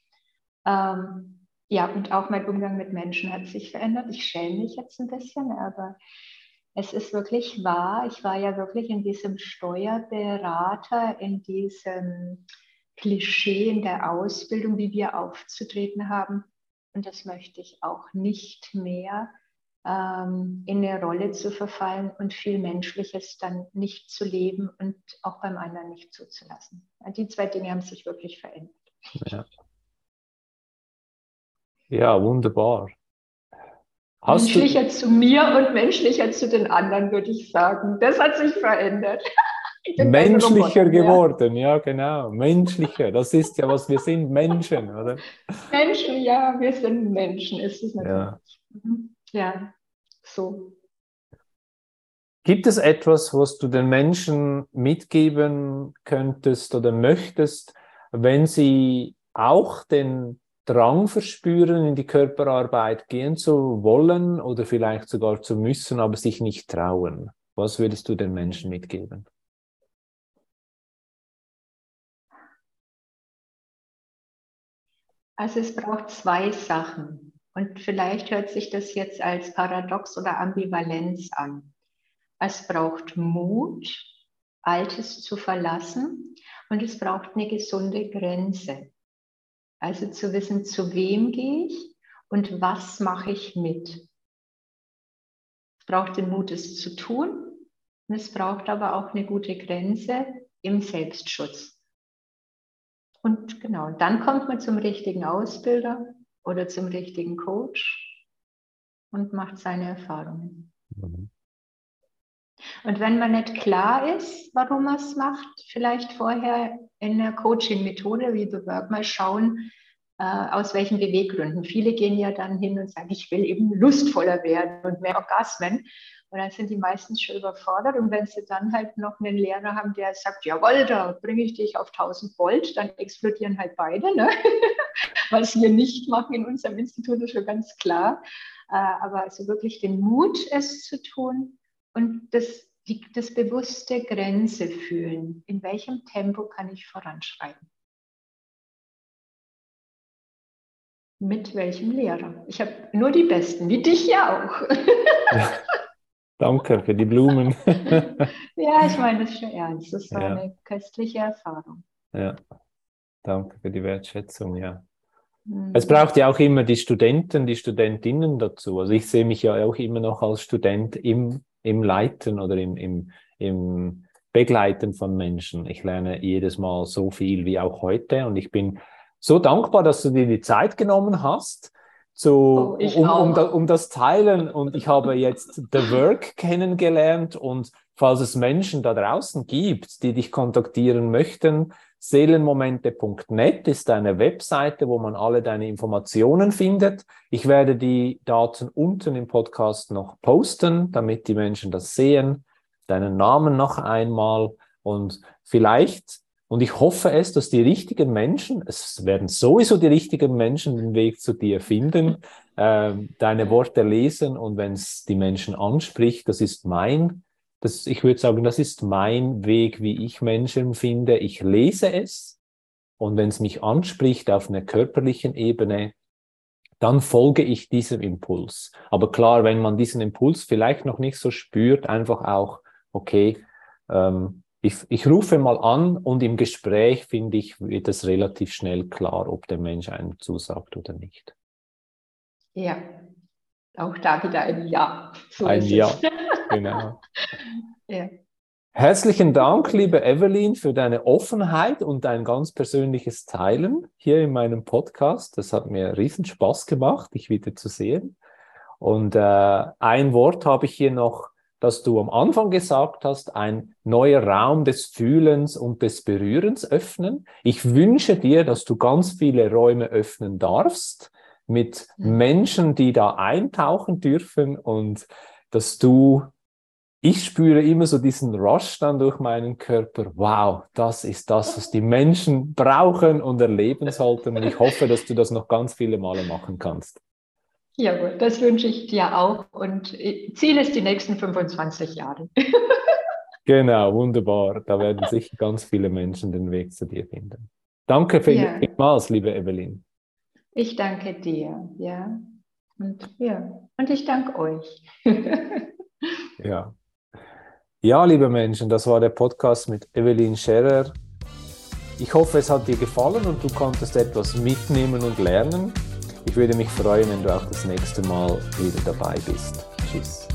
Ähm, ja, und auch mein Umgang mit Menschen hat sich verändert. Ich schäme mich jetzt ein bisschen, aber es ist wirklich wahr. Ich war ja wirklich in diesem Steuerberater, in diesem Klischee in der Ausbildung, wie wir aufzutreten haben. Und das möchte ich auch nicht mehr ähm, in eine Rolle zu verfallen und viel Menschliches dann nicht zu leben und auch beim anderen nicht zuzulassen. Die zwei Dinge haben sich wirklich verändert. Ja, ja wunderbar. Hast menschlicher du... zu mir und menschlicher zu den anderen, würde ich sagen. Das hat sich verändert. Menschlicher geworden, ja. ja, genau. Menschlicher, das ist ja, was wir sind, Menschen, oder? Menschen, ja, wir sind Menschen, ist es natürlich. Ja. Mhm. ja, so. Gibt es etwas, was du den Menschen mitgeben könntest oder möchtest, wenn sie auch den Drang verspüren, in die Körperarbeit gehen zu wollen oder vielleicht sogar zu müssen, aber sich nicht trauen? Was würdest du den Menschen mitgeben? Also es braucht zwei Sachen. Und vielleicht hört sich das jetzt als Paradox oder Ambivalenz an. Es braucht Mut, Altes zu verlassen und es braucht eine gesunde Grenze. Also zu wissen, zu wem gehe ich und was mache ich mit. Es braucht den Mut, es zu tun. Und es braucht aber auch eine gute Grenze im Selbstschutz. Und genau, dann kommt man zum richtigen Ausbilder oder zum richtigen Coach und macht seine Erfahrungen. Mhm. Und wenn man nicht klar ist, warum man es macht, vielleicht vorher in der Coaching-Methode wie The Work mal schauen, äh, aus welchen Beweggründen. Viele gehen ja dann hin und sagen, ich will eben lustvoller werden und mehr Orgasmen. Und dann sind die meistens schon überfordert. Und wenn sie dann halt noch einen Lehrer haben, der sagt, jawohl, da bringe ich dich auf 1000 Volt, dann explodieren halt beide. Ne? Was wir nicht machen in unserem Institut ist schon ganz klar. Äh, aber also wirklich den Mut, es zu tun und das, die, das bewusste Grenze fühlen. In welchem Tempo kann ich voranschreiten? Mit welchem Lehrer? Ich habe nur die Besten, wie dich ja auch. Ja, danke für die Blumen. ja, ich meine das schon ernst. Das war ja. eine köstliche Erfahrung. Ja, danke für die Wertschätzung, ja. Mhm. Es braucht ja auch immer die Studenten, die Studentinnen dazu. Also ich sehe mich ja auch immer noch als Student im, im Leiten oder im, im, im Begleiten von Menschen. Ich lerne jedes Mal so viel wie auch heute und ich bin so dankbar, dass du dir die Zeit genommen hast, zu, oh, um, um, um, das Teilen. Und ich habe jetzt The Work kennengelernt. Und falls es Menschen da draußen gibt, die dich kontaktieren möchten, seelenmomente.net ist eine Webseite, wo man alle deine Informationen findet. Ich werde die Daten unten im Podcast noch posten, damit die Menschen das sehen. Deinen Namen noch einmal und vielleicht Und ich hoffe es, dass die richtigen Menschen, es werden sowieso die richtigen Menschen den Weg zu dir finden, äh, deine Worte lesen und wenn es die Menschen anspricht, das ist mein, das, ich würde sagen, das ist mein Weg, wie ich Menschen finde. Ich lese es und wenn es mich anspricht auf einer körperlichen Ebene, dann folge ich diesem Impuls. Aber klar, wenn man diesen Impuls vielleicht noch nicht so spürt, einfach auch, okay, ähm, ich, ich rufe mal an und im Gespräch, finde ich, wird es relativ schnell klar, ob der Mensch einem zusagt oder nicht. Ja, auch da wieder ein Ja. So ein Ja, genau. ja. Herzlichen Dank, liebe Evelyn, für deine Offenheit und dein ganz persönliches Teilen hier in meinem Podcast. Das hat mir riesen Spaß gemacht, dich wieder zu sehen. Und äh, ein Wort habe ich hier noch dass du am Anfang gesagt hast, ein neuer Raum des Fühlens und des Berührens öffnen. Ich wünsche dir, dass du ganz viele Räume öffnen darfst mit. Menschen, die da eintauchen dürfen und dass du, ich spüre immer so diesen Rush dann durch meinen Körper. Wow, das ist das, was die Menschen brauchen und erleben sollten. Und ich hoffe, dass du das noch ganz viele Male machen kannst. Jawohl, das wünsche ich dir auch. Und äh, Ziel ist die nächsten 25 Jahre. genau, wunderbar. Da werden sicher ganz viele Menschen den Weg zu dir finden. Danke vielmals, liebe Evelyn. Ich danke dir, ja. Und, ja. Und ich danke euch. ja. Ja, liebe Menschen, das war der Podcast mit Evelyn Scherer. Ich hoffe, es hat dir gefallen und du konntest etwas mitnehmen und lernen. Ich würde mich freuen, wenn du auch das nächste Mal wieder dabei bist. Tschüss.